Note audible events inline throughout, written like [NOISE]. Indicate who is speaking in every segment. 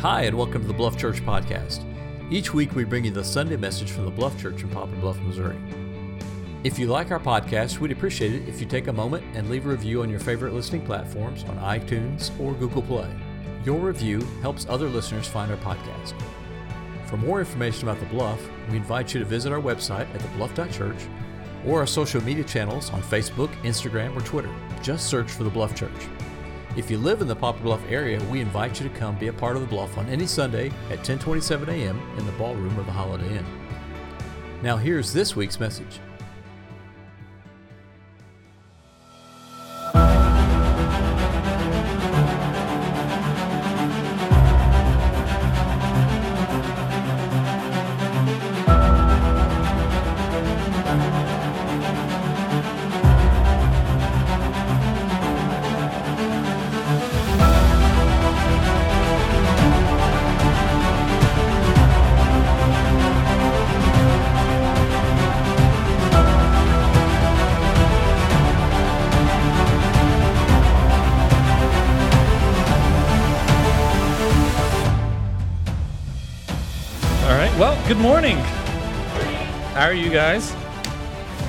Speaker 1: Hi, and welcome to the Bluff Church Podcast. Each week we bring you the Sunday message from the Bluff Church in Poplar Bluff, Missouri. If you like our podcast, we'd appreciate it if you take a moment and leave a review on your favorite listening platforms on iTunes or Google Play. Your review helps other listeners find our podcast. For more information about The Bluff, we invite you to visit our website at thebluff.church or our social media channels on Facebook, Instagram, or Twitter. Just search for The Bluff Church. If you live in the Poplar Bluff area, we invite you to come be a part of the Bluff on any Sunday at 10:27 a.m. in the ballroom of the Holiday Inn. Now here's this week's message.
Speaker 2: Morning. How are you guys?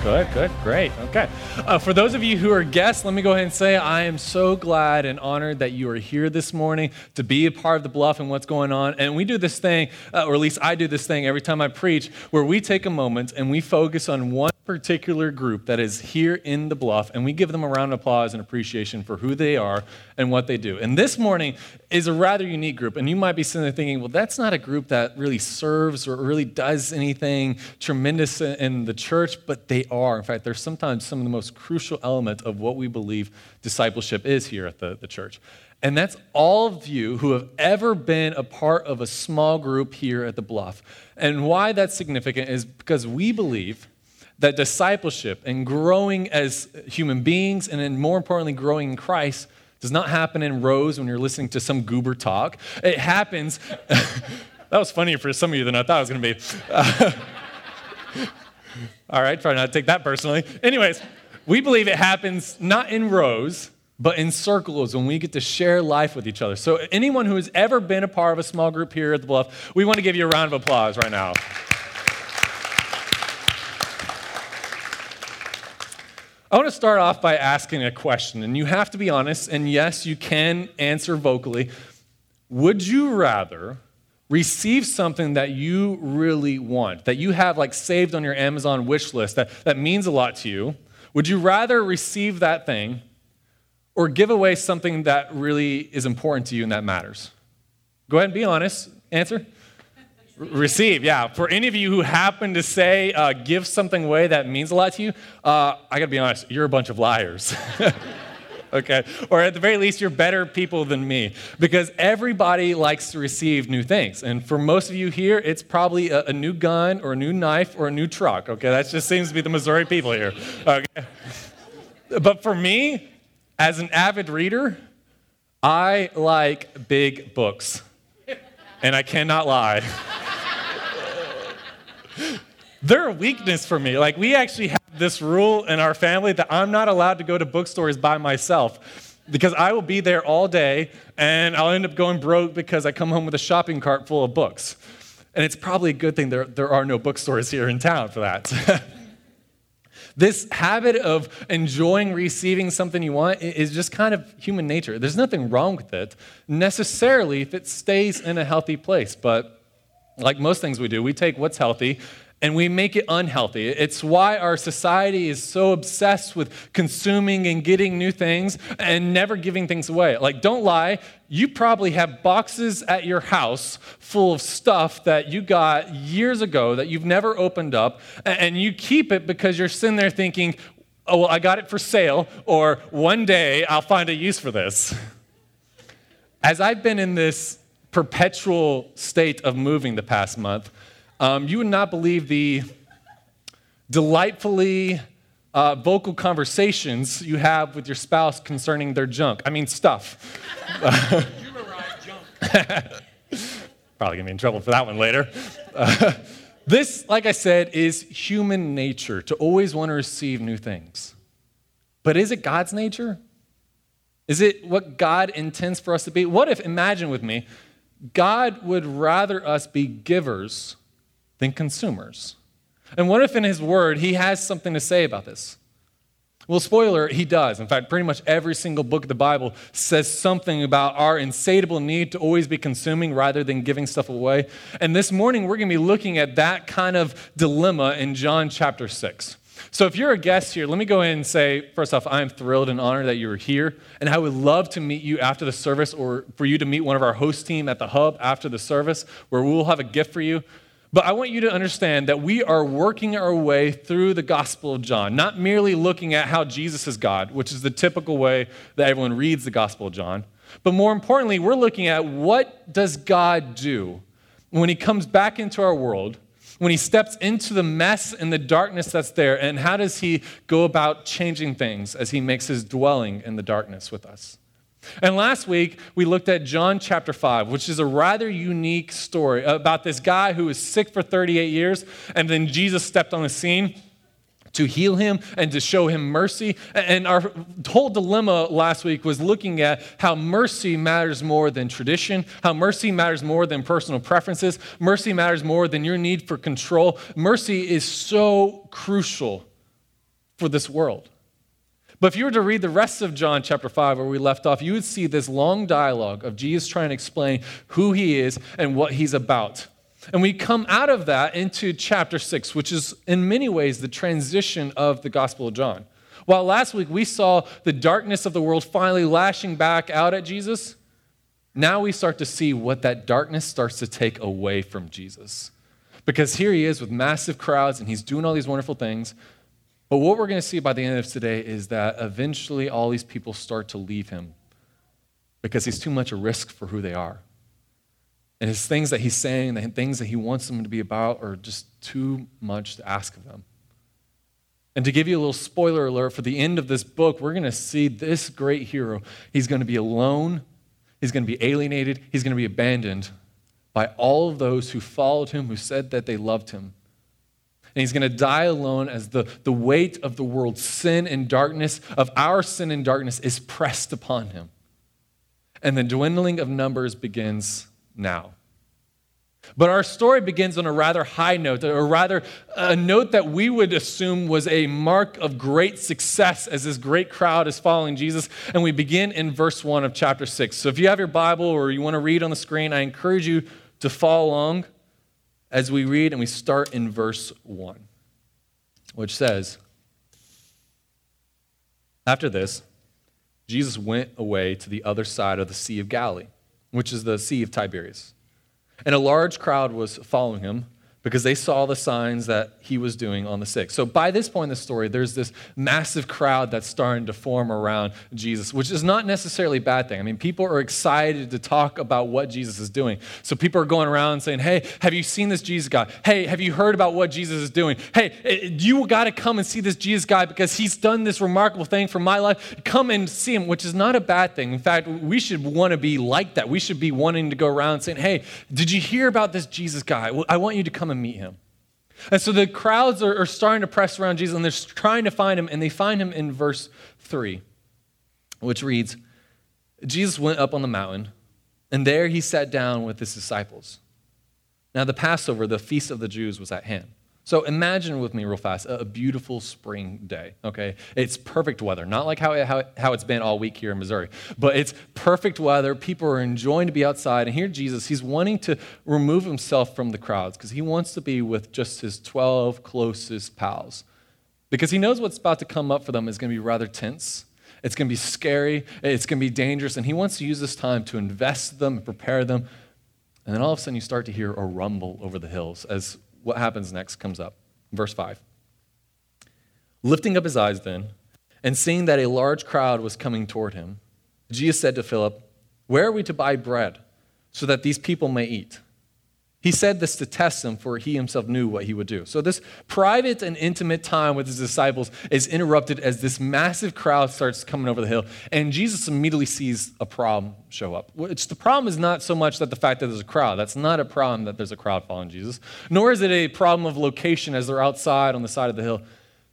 Speaker 2: Good, good, great. Okay. Uh, for those of you who are guests, let me go ahead and say I am so glad and honored that you are here this morning to be a part of the bluff and what's going on. And we do this thing, uh, or at least I do this thing every time I preach, where we take a moment and we focus on one particular group that is here in the bluff and we give them a round of applause and appreciation for who they are and what they do. And this morning is a rather unique group. And you might be sitting there thinking, well, that's not a group that really serves or really does anything tremendous in- the church, but they are. In fact, they're sometimes some of the most crucial element of what we believe discipleship is here at the, the church. And that's all of you who have ever been a part of a small group here at the Bluff. And why that's significant is because we believe that discipleship and growing as human beings, and then more importantly, growing in Christ, does not happen in rows when you're listening to some goober talk. It happens. [LAUGHS] that was funnier for some of you than I thought it was going to be. [LAUGHS] all right, try not to take that personally. Anyways, we believe it happens not in rows, but in circles when we get to share life with each other. So, anyone who has ever been a part of a small group here at the Bluff, we want to give you a round of applause right now. I want to start off by asking a question, and you have to be honest, and yes, you can answer vocally. Would you rather receive something that you really want, that you have like saved on your Amazon wish list, that, that means a lot to you? Would you rather receive that thing or give away something that really is important to you and that matters? Go ahead and be honest. Answer. Receive, yeah. For any of you who happen to say, uh, give something away that means a lot to you, uh, I gotta be honest, you're a bunch of liars. [LAUGHS] okay? Or at the very least, you're better people than me because everybody likes to receive new things. And for most of you here, it's probably a, a new gun or a new knife or a new truck. Okay? That just seems to be the Missouri people here. Okay? But for me, as an avid reader, I like big books. And I cannot lie. [LAUGHS] They're a weakness for me. Like, we actually have this rule in our family that I'm not allowed to go to bookstores by myself because I will be there all day and I'll end up going broke because I come home with a shopping cart full of books. And it's probably a good thing there, there are no bookstores here in town for that. [LAUGHS] This habit of enjoying receiving something you want is just kind of human nature. There's nothing wrong with it necessarily if it stays in a healthy place. But like most things we do, we take what's healthy and we make it unhealthy. It's why our society is so obsessed with consuming and getting new things and never giving things away. Like, don't lie, you probably have boxes at your house full of stuff that you got years ago that you've never opened up, and you keep it because you're sitting there thinking, oh, well, I got it for sale, or one day I'll find a use for this. As I've been in this perpetual state of moving the past month, um, you would not believe the delightfully uh, vocal conversations you have with your spouse concerning their junk. I mean, stuff. junk. [LAUGHS] Probably gonna be in trouble for that one later. Uh, [LAUGHS] this, like I said, is human nature to always want to receive new things. But is it God's nature? Is it what God intends for us to be? What if, imagine with me, God would rather us be givers than consumers. And what if in His Word He has something to say about this? Well, spoiler, he does. In fact, pretty much every single book of the Bible says something about our insatiable need to always be consuming rather than giving stuff away. And this morning, we're going to be looking at that kind of dilemma in John chapter 6. So, if you're a guest here, let me go in and say, first off, I am thrilled and honored that you're here. And I would love to meet you after the service or for you to meet one of our host team at the hub after the service, where we'll have a gift for you. But I want you to understand that we are working our way through the Gospel of John, not merely looking at how Jesus is God, which is the typical way that everyone reads the Gospel of John, but more importantly, we're looking at what does God do when he comes back into our world, when he steps into the mess and the darkness that's there, and how does he go about changing things as he makes his dwelling in the darkness with us? And last week, we looked at John chapter 5, which is a rather unique story about this guy who was sick for 38 years, and then Jesus stepped on the scene to heal him and to show him mercy. And our whole dilemma last week was looking at how mercy matters more than tradition, how mercy matters more than personal preferences, mercy matters more than your need for control. Mercy is so crucial for this world. But if you were to read the rest of John chapter 5, where we left off, you would see this long dialogue of Jesus trying to explain who he is and what he's about. And we come out of that into chapter 6, which is in many ways the transition of the Gospel of John. While last week we saw the darkness of the world finally lashing back out at Jesus, now we start to see what that darkness starts to take away from Jesus. Because here he is with massive crowds and he's doing all these wonderful things, but what we're going to see by the end of today is that eventually all these people start to leave him because he's too much a risk for who they are. And his things that he's saying, the things that he wants them to be about, are just too much to ask of them. And to give you a little spoiler alert for the end of this book, we're going to see this great hero. He's going to be alone, he's going to be alienated, he's going to be abandoned by all of those who followed him, who said that they loved him. And he's going to die alone as the, the weight of the world's sin and darkness, of our sin and darkness, is pressed upon him. And the dwindling of numbers begins now. But our story begins on a rather high note, or rather, a note that we would assume was a mark of great success as this great crowd is following Jesus. And we begin in verse 1 of chapter 6. So if you have your Bible or you want to read on the screen, I encourage you to follow along as we read and we start in verse 1, which says, After this, Jesus went away to the other side of the Sea of Galilee, which is the Sea of Tiberias. And a large crowd was following him because they saw the signs that he was doing on the sick. So by this point in the story, there's this massive crowd that's starting to form around Jesus, which is not necessarily a bad thing. I mean, people are excited to talk about what Jesus is doing. So people are going around saying, hey, have you seen this Jesus guy? Hey, have you heard about what Jesus is doing? Hey, eh, you got to come and see this Jesus guy because he's done this remarkable thing for my life. Come and see him, which is not a bad thing. In fact, we should want to be like that. We should be wanting to go around saying, hey, did you hear about this Jesus guy? I want you to come and meet him. And so the crowds are, are starting to press around Jesus and they're trying to find him, and they find him in verse 3, which reads Jesus went up on the mountain, and there he sat down with his disciples. Now, the Passover, the feast of the Jews, was at hand. So imagine with me real fast a beautiful spring day, okay? It's perfect weather, not like how, how, how it's been all week here in Missouri, but it's perfect weather. People are enjoying to be outside. And here, Jesus, he's wanting to remove himself from the crowds because he wants to be with just his 12 closest pals because he knows what's about to come up for them is going to be rather tense. It's going to be scary. It's going to be dangerous. And he wants to use this time to invest them and prepare them. And then all of a sudden, you start to hear a rumble over the hills as what happens next comes up. Verse 5. Lifting up his eyes then, and seeing that a large crowd was coming toward him, Jesus said to Philip, Where are we to buy bread so that these people may eat? He said this to test him, for he himself knew what he would do. So, this private and intimate time with his disciples is interrupted as this massive crowd starts coming over the hill. And Jesus immediately sees a problem show up. Which the problem is not so much that the fact that there's a crowd. That's not a problem that there's a crowd following Jesus. Nor is it a problem of location as they're outside on the side of the hill.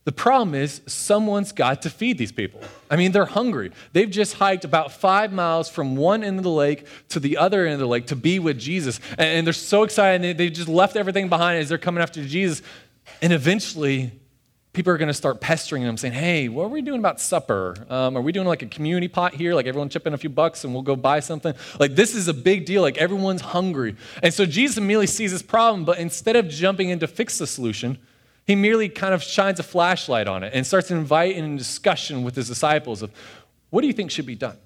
Speaker 2: The problem is, someone's got to feed these people. I mean, they're hungry. They've just hiked about five miles from one end of the lake to the other end of the lake to be with Jesus. And they're so excited. They just left everything behind as they're coming after Jesus. And eventually, people are going to start pestering them, saying, Hey, what are we doing about supper? Um, are we doing like a community pot here? Like everyone chip in a few bucks and we'll go buy something? Like this is a big deal. Like everyone's hungry. And so Jesus immediately sees this problem, but instead of jumping in to fix the solution, he merely kind of shines a flashlight on it and starts inviting a discussion with his disciples of what do you think should be done?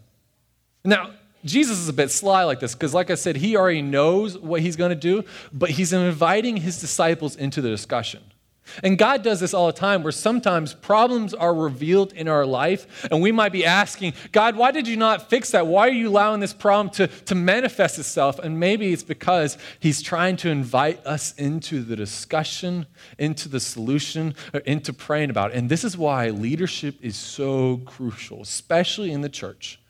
Speaker 2: Now, Jesus is a bit sly like this because, like I said, he already knows what he's going to do, but he's inviting his disciples into the discussion. And God does this all the time where sometimes problems are revealed in our life, and we might be asking, God, why did you not fix that? Why are you allowing this problem to, to manifest itself? And maybe it's because He's trying to invite us into the discussion, into the solution, or into praying about it. And this is why leadership is so crucial, especially in the church.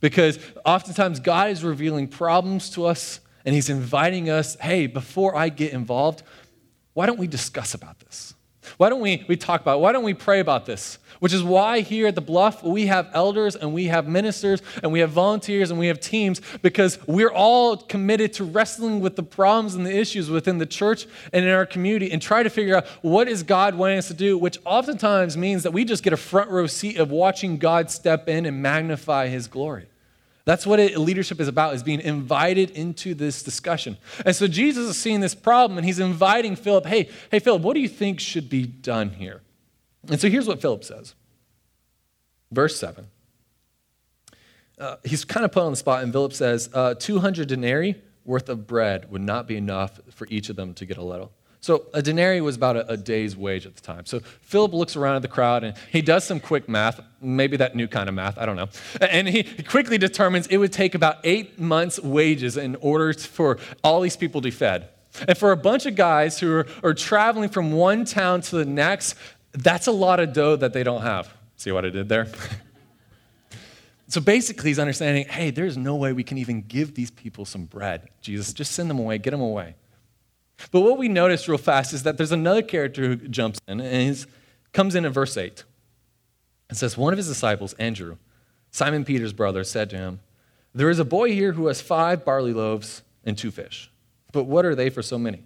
Speaker 2: Because oftentimes God is revealing problems to us, and He's inviting us, hey, before I get involved, why don't we discuss about this? Why don't we, we talk about it? Why don't we pray about this? Which is why here at the Bluff, we have elders and we have ministers and we have volunteers and we have teams because we're all committed to wrestling with the problems and the issues within the church and in our community and try to figure out what is God wanting us to do, which oftentimes means that we just get a front row seat of watching God step in and magnify his glory. That's what it, leadership is about, is being invited into this discussion. And so Jesus is seeing this problem and he's inviting Philip, hey, hey, Philip, what do you think should be done here? And so here's what Philip says. Verse 7. Uh, he's kind of put on the spot, and Philip says, uh, 200 denarii worth of bread would not be enough for each of them to get a little. So a denarii was about a, a, day's wage at the time. So Philip looks around at the crowd and he does some quick math, maybe that new kind of math, I don't know. And he quickly determines it would take about eight months' wages in order for all these people to be fed. And for a bunch of guys who are, are traveling from one town to the next, that's a lot of dough that they don't have. See what I did there? [LAUGHS] So basically, he's understanding hey, there's no way we can even give these people some bread. Jesus, just send them away, get them away. But what we notice real fast is that there's another character who jumps in and comes in in verse 8. and says, One of his disciples, Andrew, Simon Peter's brother, said to him, There is a boy here who has five barley loaves and two fish. But what are they for so many?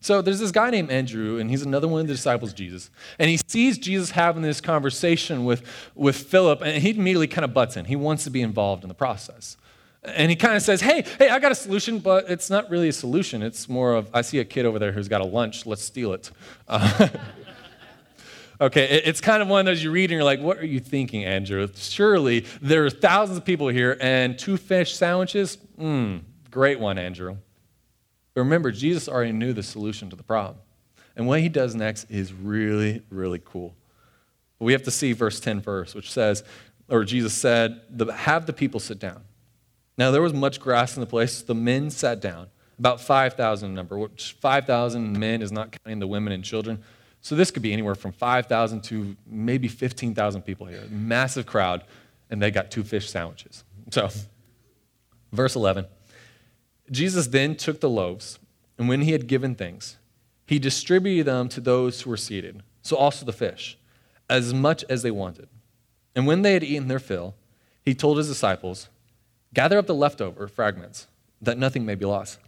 Speaker 2: So there's this guy named Andrew, and he's another one of the disciples Jesus. And he sees Jesus having this conversation with, with Philip, and he immediately kind of butts in. He wants to be involved in the process. And he kind of says, Hey, hey, I got a solution, but it's not really a solution. It's more of, I see a kid over there who's got a lunch, let's steal it. Uh, [LAUGHS] okay, it's kind of one of those you read and you're like, What are you thinking, Andrew? Surely there are thousands of people here, and two fish sandwiches? Mmm, great one, Andrew. But remember, Jesus already knew the solution to the problem. And what he does next is really, really cool. We have to see verse 10 first, which says, or Jesus said, Have the people sit down. Now there was much grass in the place. The men sat down, about 5,000 in number, which 5,000 men is not counting the women and children. So this could be anywhere from 5,000 to maybe 15,000 people here. Massive crowd, and they got two fish sandwiches. So, verse 11 Jesus then took the loaves, and when he had given thanks, he distributed them to those who were seated, so also the fish, as much as they wanted. And when they had eaten their fill, he told his disciples, Gather up the leftover fragments, that nothing may be lost.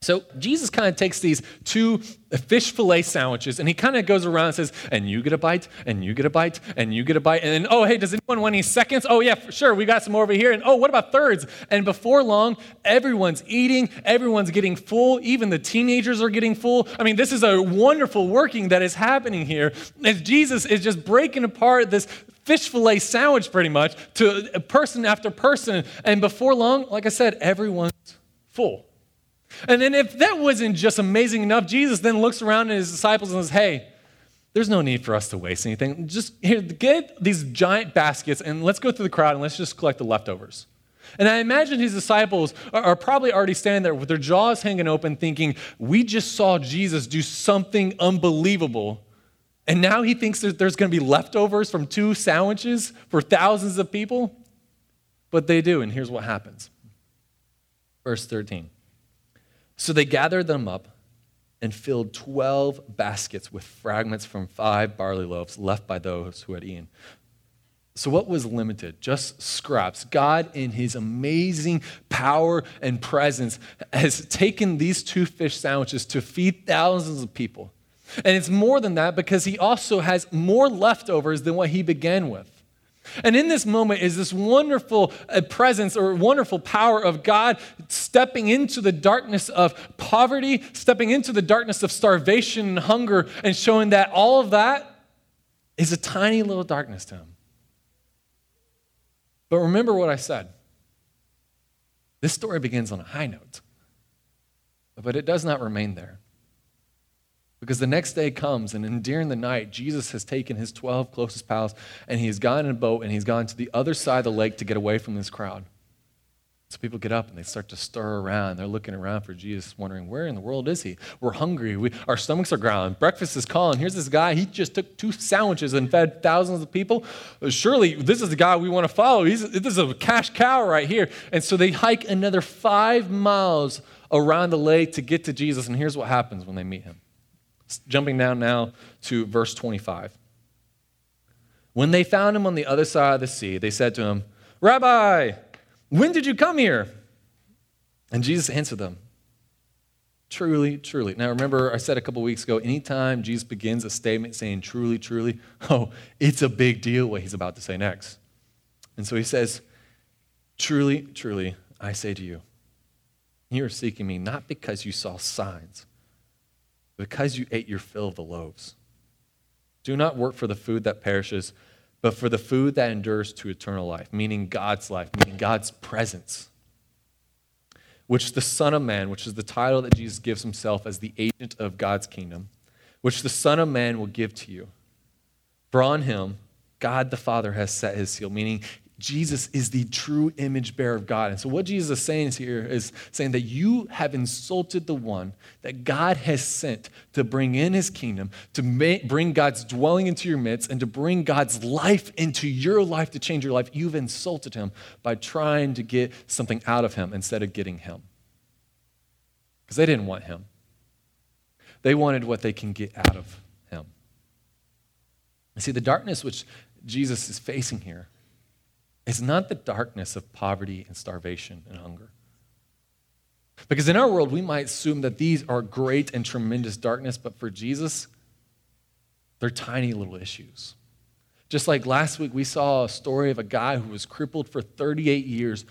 Speaker 2: So Jesus kind of takes these two fish fillet sandwiches and he kind of goes around and says, and you get a bite, and you get a bite, and you get a bite. And then, oh, hey, does anyone want any seconds? Oh, yeah, sure, we got some more over here. And oh, what about thirds? And before long, everyone's eating, everyone's getting full, even the teenagers are getting full. I mean, this is a wonderful working that is happening here as Jesus is just breaking apart this fish fillet sandwich pretty much to person after person. And before long, like I said, everyone's full. And then if that wasn't just amazing enough, Jesus then looks around at his disciples and says, Hey, there's no need for us to waste anything. Just here, get these giant baskets and let's go through the crowd and let's just collect the leftovers. And I imagine his disciples are, are, probably already standing there with their jaws hanging open, thinking, We just saw Jesus do something unbelievable. And now he thinks that there's going to be leftovers from two sandwiches for thousands of people? But they do, and here's what happens. Verse 13. So they gathered them up and filled 12 baskets with fragments from five barley loaves left by those who had eaten. So, what was limited? Just scraps. God, in his amazing power and presence, has taken these two fish sandwiches to feed thousands of people. And it's more than that because he also has more leftovers than what he began with. And in this moment is this wonderful uh, presence or wonderful power of God stepping into the darkness of poverty, stepping into the darkness of starvation and hunger, and showing that all of that is a tiny little darkness to him. But remember what I said. This story begins on a high note, but it does not remain there. Because the next day comes, and during the night, Jesus has taken his 12 closest pals and he has gone in a boat and he's gone to the other side of the lake to get away from this crowd. So people get up and they start to stir around. They're looking around for Jesus, wondering, where in the world is he? We're hungry. We, our stomachs are growling. Breakfast is calling. Here's this guy. He just took two sandwiches and fed thousands of people. Uh, surely this is the guy we want to follow. He's, this is a cash cow right here. And so they hike another five miles around the lake to get to Jesus. And here's what happens when they meet him. Jumping down now to verse 25. When they found him on the other side of the sea, they said to him, Rabbi, when did you come here? And Jesus answered them, Truly, truly. Now remember, I said a couple weeks ago, anytime Jesus begins a statement saying truly, truly, [LAUGHS] oh, it's a big deal what he's about to say next. And so he says, Truly, truly, I say to you, you are seeking me not because you saw signs because you ate your fill of the loaves. Do not work for the food that perishes, but for the food that endures to eternal life, meaning God's life, meaning God's presence, which the Son of Man, which is the title that Jesus gives himself as the agent of God's kingdom, which the Son of Man will give to you. For on him, God the Father has set his seal, meaning Jesus is the true image bearer of God. And so, what Jesus is saying here is saying that you have insulted the one that God has sent to bring in his kingdom, to make, bring God's dwelling into your midst, and to bring God's life into your life to change your life. You've insulted him by trying to get something out of him instead of getting him. Because they didn't want him, they wanted what they can get out of him. You see, the darkness which Jesus is facing here is not the darkness of poverty and starvation and hunger. Because in our world, we might assume that these are great and tremendous darkness, but for Jesus, they're tiny little issues. Just like last week, we saw a story of a guy who was crippled for 38 years,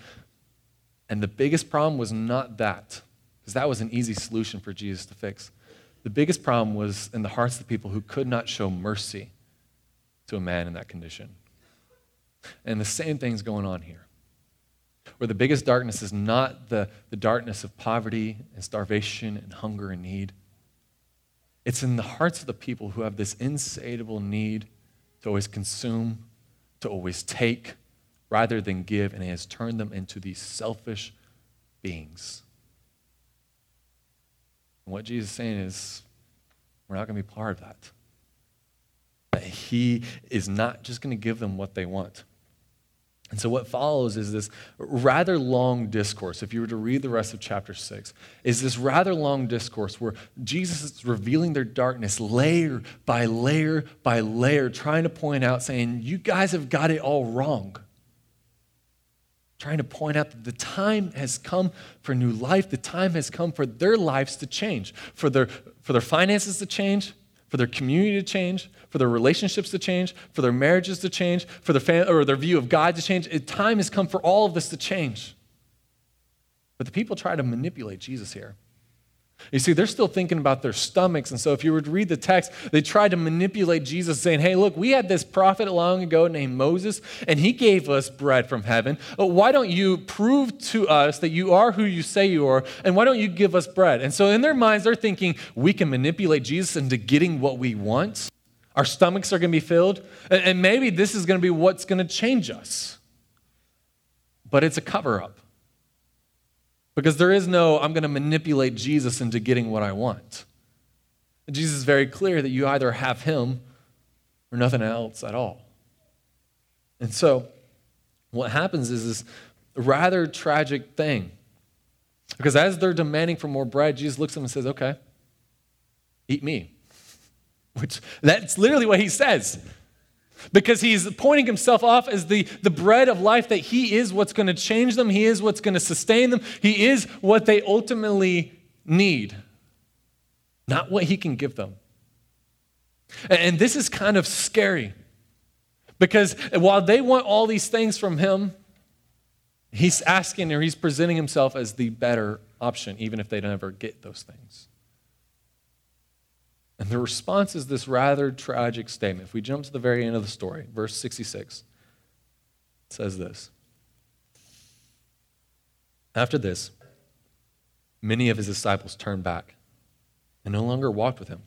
Speaker 2: and the biggest problem was not that, because that was an easy solution for Jesus to fix. The biggest problem was in the hearts of the people who could not show mercy to a man in that condition. And the same thing's going on here. Where the biggest darkness is not the, the darkness of poverty and starvation and hunger and need. It's in the hearts of the people who have this insatiable need to always consume, to always take, rather than give, and it has turned them into these selfish beings. And what Jesus is saying is, we're not going to be part of that. That He is not just going to give them what they want. And so, what follows is this rather long discourse. If you were to read the rest of chapter 6, is this rather long discourse where Jesus is revealing their darkness layer by layer by layer, trying to point out, saying, You guys have got it all wrong. Trying to point out that the time has come for new life, the time has come for their lives to change, for their, for their finances to change, for their community to change, for their relationships to change, for their marriages to change, for their family or their view of God to change. It, time has come for all of this to change. But the people try to manipulate Jesus here. You see, they're still thinking about their stomachs. And so, if you were to read the text, they tried to manipulate Jesus, saying, Hey, look, we had this prophet long ago named Moses, and he gave us bread from heaven. But Why don't you prove to us that you are who you say you are, and why don't you give us bread? And so, in their minds, they're thinking, We can manipulate Jesus into getting what we want. Our stomachs are going to be filled, and maybe this is going to be what's going to change us. But it's a cover up. Because there is no, I'm going to manipulate Jesus into getting what I want. Jesus is very clear that you either have him or nothing else at all. And so, what happens is this rather tragic thing. Because as they're demanding for more bread, Jesus looks at them and says, Okay, eat me. [LAUGHS] Which that's literally what he says. Because he's pointing himself off as the, the bread of life, that he is what's going to change them, he is what's going to sustain them, he is what they ultimately need, not what he can give them. And this is kind of scary because while they want all these things from him, he's asking or he's presenting himself as the better option, even if they never get those things. And the response is this rather tragic statement. If we jump to the very end of the story, verse 66, it says this After this, many of his disciples turned back and no longer walked with him.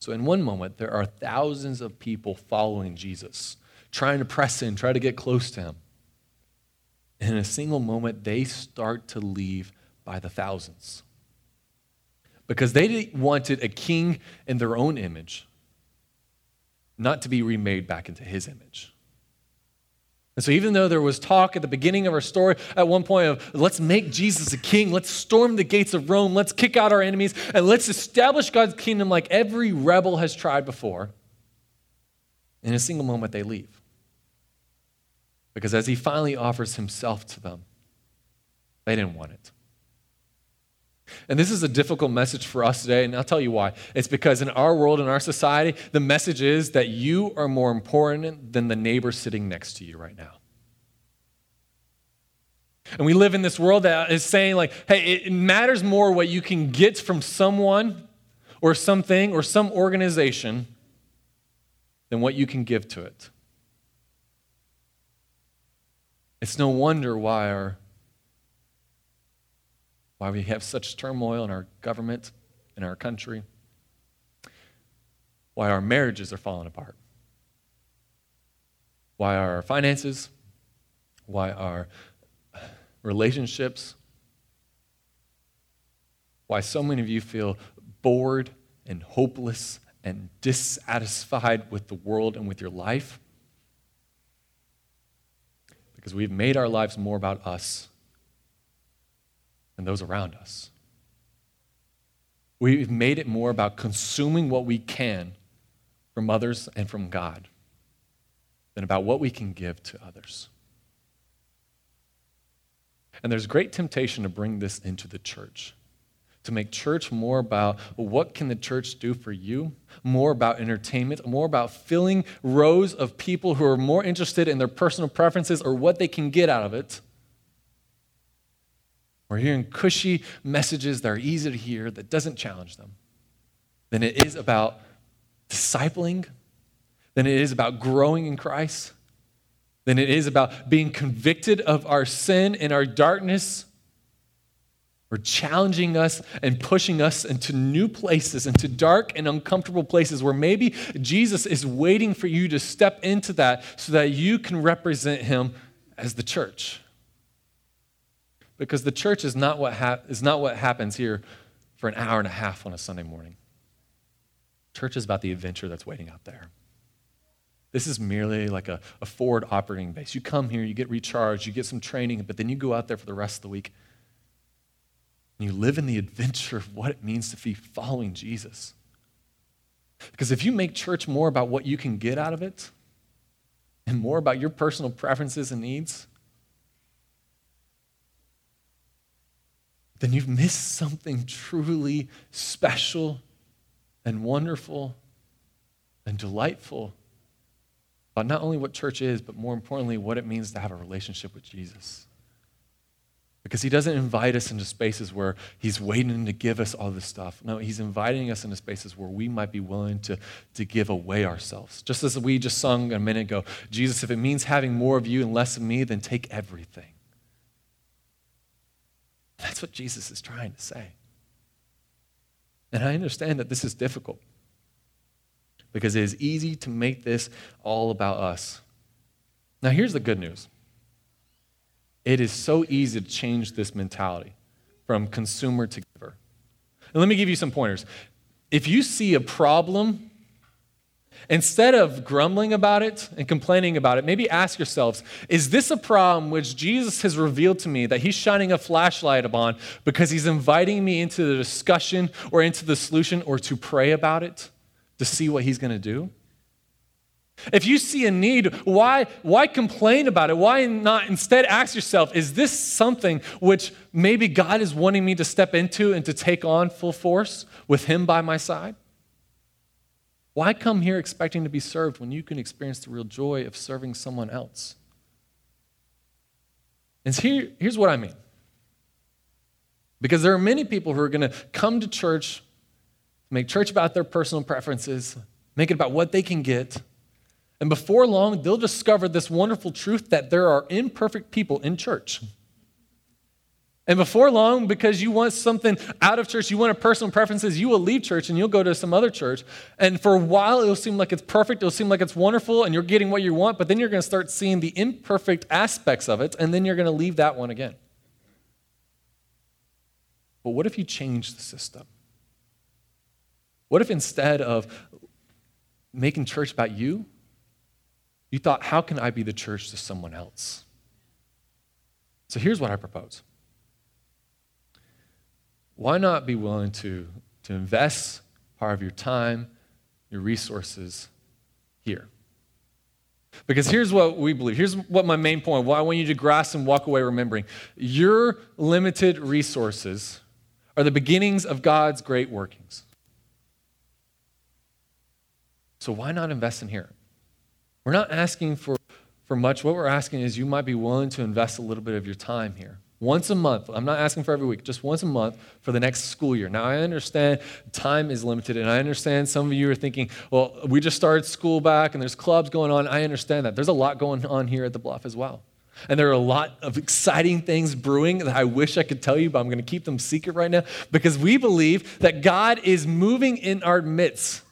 Speaker 2: So, in one moment, there are thousands of people following Jesus, trying to press in, try to get close to him. In a single moment, they start to leave by the thousands. Because they wanted a king in their own image, not to be remade back into his image. And so, even though there was talk at the beginning of our story at one point of let's make Jesus a king, let's storm the gates of Rome, let's kick out our enemies, and let's establish God's kingdom like every rebel has tried before, in a single moment they leave. Because as he finally offers himself to them, they didn't want it. And this is a difficult message for us today, and I'll tell you why. It's because in our world, in our society, the message is that you are more important than the neighbor sitting next to you right now. And we live in this world that is saying, like, hey, it matters more what you can get from someone or something or some organization than what you can give to it. It's no wonder why our why we have such turmoil in our government, in our country, why our marriages are falling apart, why our finances, why our relationships, why so many of you feel bored and hopeless and dissatisfied with the world and with your life. Because we've made our lives more about us and those around us. We've made it more about consuming what we can from others and from God than about what we can give to others. And there's great temptation to bring this into the church. To make church more about what can the church do for you, more about entertainment, more about filling rows of people who are more interested in their personal preferences or what they can get out of it we're hearing cushy messages that are easy to hear that doesn't challenge them. Than it is about discipling, than it is about growing in Christ, than it is about being convicted of our sin and our darkness. Or challenging us and pushing us into new places, into dark and uncomfortable places where maybe Jesus is waiting for you to step into that so that you can represent him as the church. Because the church is not what, hap- is not what happens here for an hour and a half on a Sunday morning. Church is about the adventure that's waiting out there. This is merely like a, a forward operating base. You come here, you get recharged, you get some training, but then you go out there for the rest of the week and you live in the adventure of what it means to be following Jesus. Because if you make church more about what you can get out of it and more about your personal preferences and needs, then you've missed something truly special and wonderful and delightful about not only what church is, but more importantly, what it means to have a relationship with Jesus. Because he doesn't invite us into spaces where he's waiting to give us all this stuff. No, he's inviting us into spaces where we might be willing to, to give away ourselves. Just as we just sung a minute ago Jesus, if it means having more of you and less of me, then take everything. That's what Jesus is trying to say. And I understand that this is difficult because it is easy to make this all about us. Now, here's the good news it is so easy to change this mentality from consumer to giver. And let me give you some pointers. If you see a problem Instead of grumbling about it and complaining about it, maybe ask yourselves is this a problem which Jesus has revealed to me that he's shining a flashlight upon because he's inviting me into the discussion or into the solution or to pray about it to see what he's going to do? If you see a need, why, why complain about it? Why not instead ask yourself, is this something which maybe God is wanting me to step into and to take on full force with Him by my side? Why come here expecting to be served when you can experience the real joy of serving someone else? And here, here's what I mean. Because there are many people who are going to come to church, make church about their personal preferences, make it about what they can get. And before long, they'll discover this wonderful truth that there are imperfect people in church. And before long, because you want something out of church, you want a personal preferences, you will leave church and you'll go to some other church. And for a while, it'll seem like it's perfect, it'll seem like it's wonderful, and you're getting what you want, but then you're going to start seeing the imperfect aspects of it, and then you're going to leave that one again. But what if you change the system? What if instead of making church about you, you thought, how can I be the church to someone else? So here's what I propose why not be willing to, to invest part of your time, your resources here? Because here's what we believe. Here's what my main point, why I want you to grasp and walk away remembering. Your limited resources are the beginnings of God's great workings. So why not invest in here? We're not asking for, for much. What we're asking is you might be willing to invest a little bit of your time here once a month. I'm not asking for every week, just once a month for the next school year. Now, I understand time is limited, and I understand some of you are thinking, well, we just started school back and there's clubs going on. I understand that. There's a lot going on here at the Bluff as well. And there are a lot of exciting things brewing that I wish I could tell you, but I'm going to keep them secret right now because we believe that God is moving in our midst.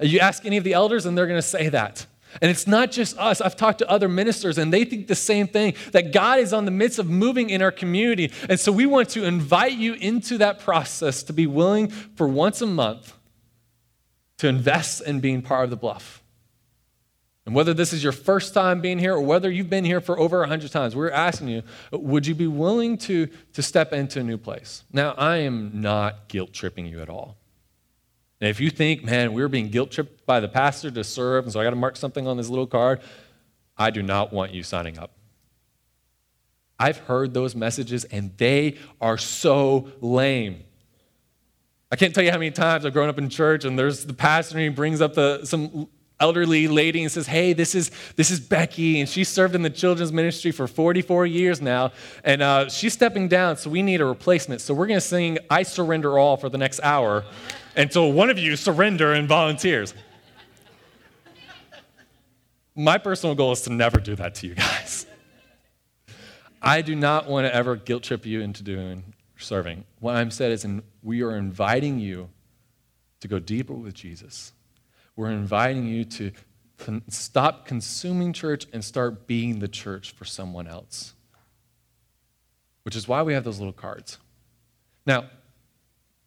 Speaker 2: You ask any of the elders, and they're going to say that. And it's not just us. I've talked to other ministers, and they think the same thing that God is on the midst of moving in our community. And so we want to invite you into that process to be willing for once a month to invest in being part of the bluff. And whether this is your first time being here or whether you've been here for over 100 times, we're asking you, would you be willing to, to step into a new place? Now, I am not guilt tripping you at all. And if you think, man, we're being guilt tripped by the pastor to serve, and so I got to mark something on this little card, I do not want you signing up. I've heard those messages, and they are so lame. I can't tell you how many times I've grown up in church, and there's the pastor, and he brings up the, some elderly lady and says, Hey, this is, this is Becky, and she served in the children's ministry for 44 years now, and uh, she's stepping down, so we need a replacement. So we're going to sing I Surrender All for the next hour until one of you surrender and volunteers. My personal goal is to never do that to you guys. I do not want to ever guilt trip you into doing serving. What I'm saying is in, we are inviting you to go deeper with Jesus. We're inviting you to con- stop consuming church and start being the church for someone else. Which is why we have those little cards. Now,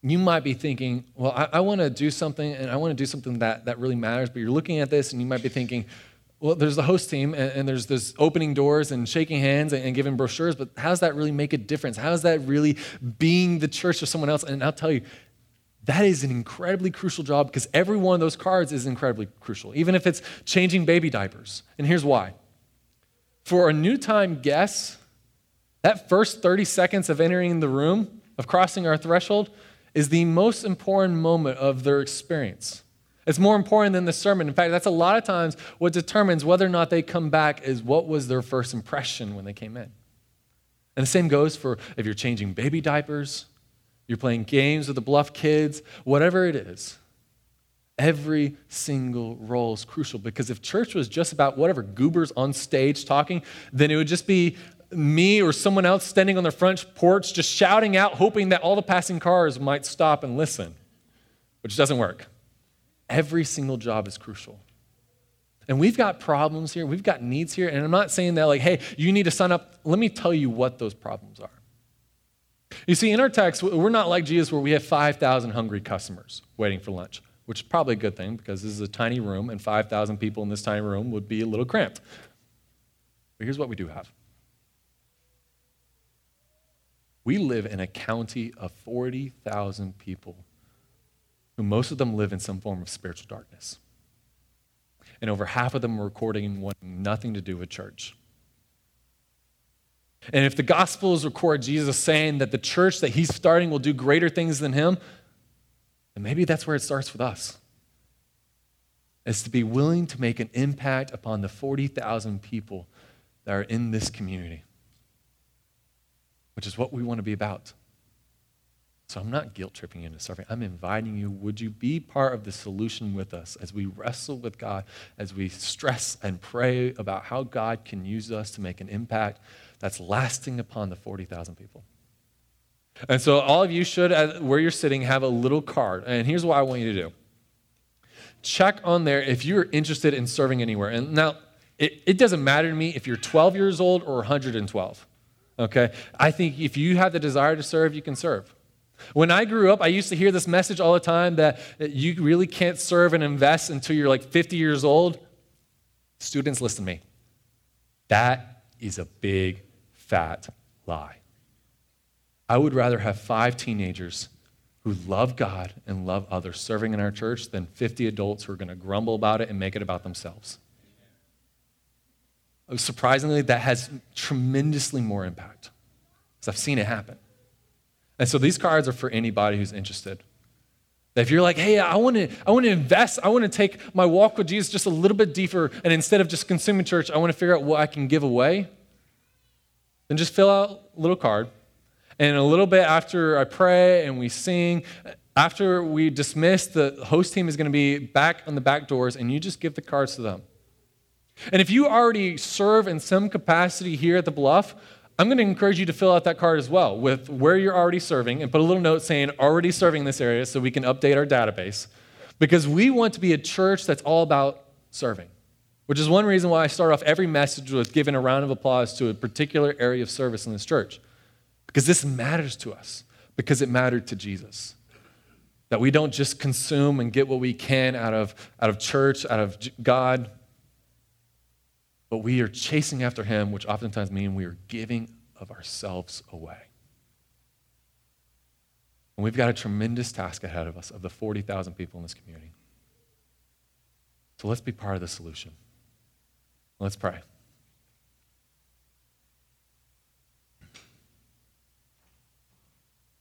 Speaker 2: you might be thinking, well, I, I want to do something and I want to do something that, that really matters, but you're looking at this and you might be thinking, well, there's the host team and, and there's this opening doors and shaking hands and, and, giving brochures, but how does that really make a difference? How is that really being the church of someone else? And I'll tell you, that is an incredibly crucial job because every one of those cards is incredibly crucial, even if it's changing baby diapers. And here's why. For a new time guest, that first 30 seconds of entering the room, of crossing our threshold, is the most important moment of their experience. It's more important than the sermon. In fact, that's a lot of times what determines whether or not they come back is what was their first impression when they came in. And the same goes for if you're changing baby diapers, you're playing games with the bluff kids, whatever it is. Every single role is crucial because if church was just about whatever goobers on stage talking, then it would just be me or someone else standing on the front porch just shouting out, hoping that all the passing cars might stop and listen, which doesn't work. Every single job is crucial. And we've got problems here, we've got needs here, and I'm not saying that, like, hey, you need to sign up. Let me tell you what those problems are. You see, in our text, we're not like Jesus where we have 5,000 hungry customers waiting for lunch. which is probably a good thing because this is a tiny room, and 5,000 people in this tiny room would be a little cramped. But here's what we do have we live in a county of 40,000 people who most of them live in some form of spiritual darkness. And over half of them are recording wanting nothing to do with church. And if the Gospels record Jesus saying that the church that he's starting will do greater things than him, then maybe that's where it starts with us. Is to be willing to make an impact upon the 40,000 people that are in this community, which is what we want to be about. So I'm not guilt tripping you into serving. I'm inviting you. Would you be part of the solution with us as we wrestle with God, as we stress and pray about how God can use us to make an impact that's lasting upon the 40,000 people? And so all of you should, where you're sitting, have a little card. And here's what I want you to do check on there if you're interested in serving anywhere. And now, it, it doesn't matter to me if you're 12 years old or 112. Okay? I think if you have the desire to serve, you can serve. When I grew up, I used to hear this message all the time that you really can't serve and invest until you're like 50 years old. Students, listen to me. That is a big, fat lie. I would rather have five teenagers who love God and love others serving in our church than 50 adults who are going to grumble about it and make it about themselves. Surprisingly, that has tremendously more impact because I've seen it happen. And so these cards are for anybody who's interested. If you're like, hey, I want to, I want to invest, I want to take my walk with Jesus just a little bit deeper, and instead of just consuming church, I want to figure out what I can give away, then just fill out a little card. And a little bit after I pray and we sing, after we dismiss, the host team is going to be back on the back doors, and you just give the cards to them. And if you already serve in some capacity here at the Bluff, I'm going to encourage you to fill out that card as well with where you're already serving and put a little note saying already serving this area so we can update our database. Because we want to be a church that's all about serving, which is one reason why I start off every message with giving a round of applause to a particular area of service in this church. Because this matters to us, because it mattered to Jesus. That we don't just consume and get what we can out of, out of church, out of God, but we are chasing after him, which oftentimes means we are giving of ourselves away. And we've got a tremendous task ahead of us of the 40,000 people in this community. So let's be part of the solution. Let's pray.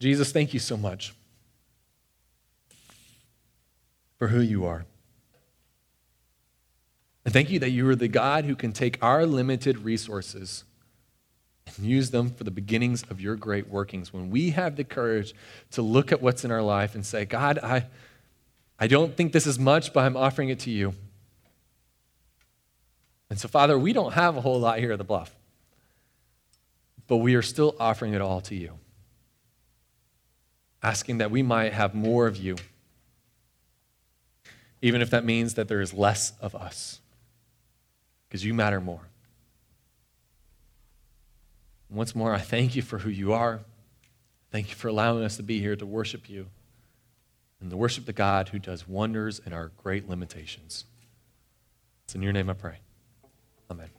Speaker 2: Jesus, thank you so much for who you are. And thank you that you are the God who can take our limited resources and use them for the beginnings of your great workings. When we have the courage to look at what's in our life and say, God, I, I don't think this is much, but I'm offering it to you. And so, Father, we don't have a whole lot here at the bluff, but we are still offering it all to you, asking that we might have more of you, even if that means that there is less of us because you matter more. Once more, I thank you for who you are. Thank you for allowing us to be here to worship you and to worship the God who does wonders in our great limitations. It's in your name I pray. Amen.